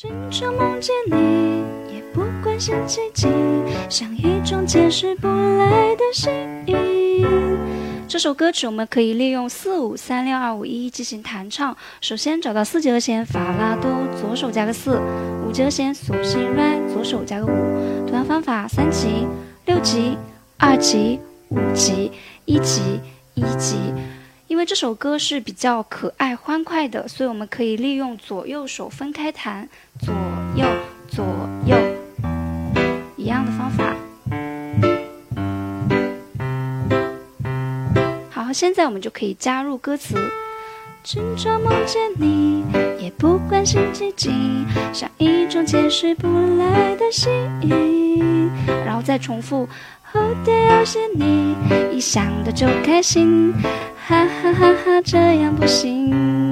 经常梦见你，也不关心奇迹，像一种解释不来的吸引。这首歌曲我们可以利用四五三六二五一进行弹唱。首先找到四级和弦，法拉多，左手加个四；五级和弦，索性 re，左手加个五。同样方法，三级、六级、二级、五级、一级、一级。因为这首歌是比较可爱欢快的，所以我们可以利用左右手分开弹，左右左右，一样的方法。好，现在我们就可以加入歌词。经常梦见你，也不关心奇迹，像一种解释不来的吸引。然后再重复。后天要见你，一想到就开心。哈哈哈哈，这样不行。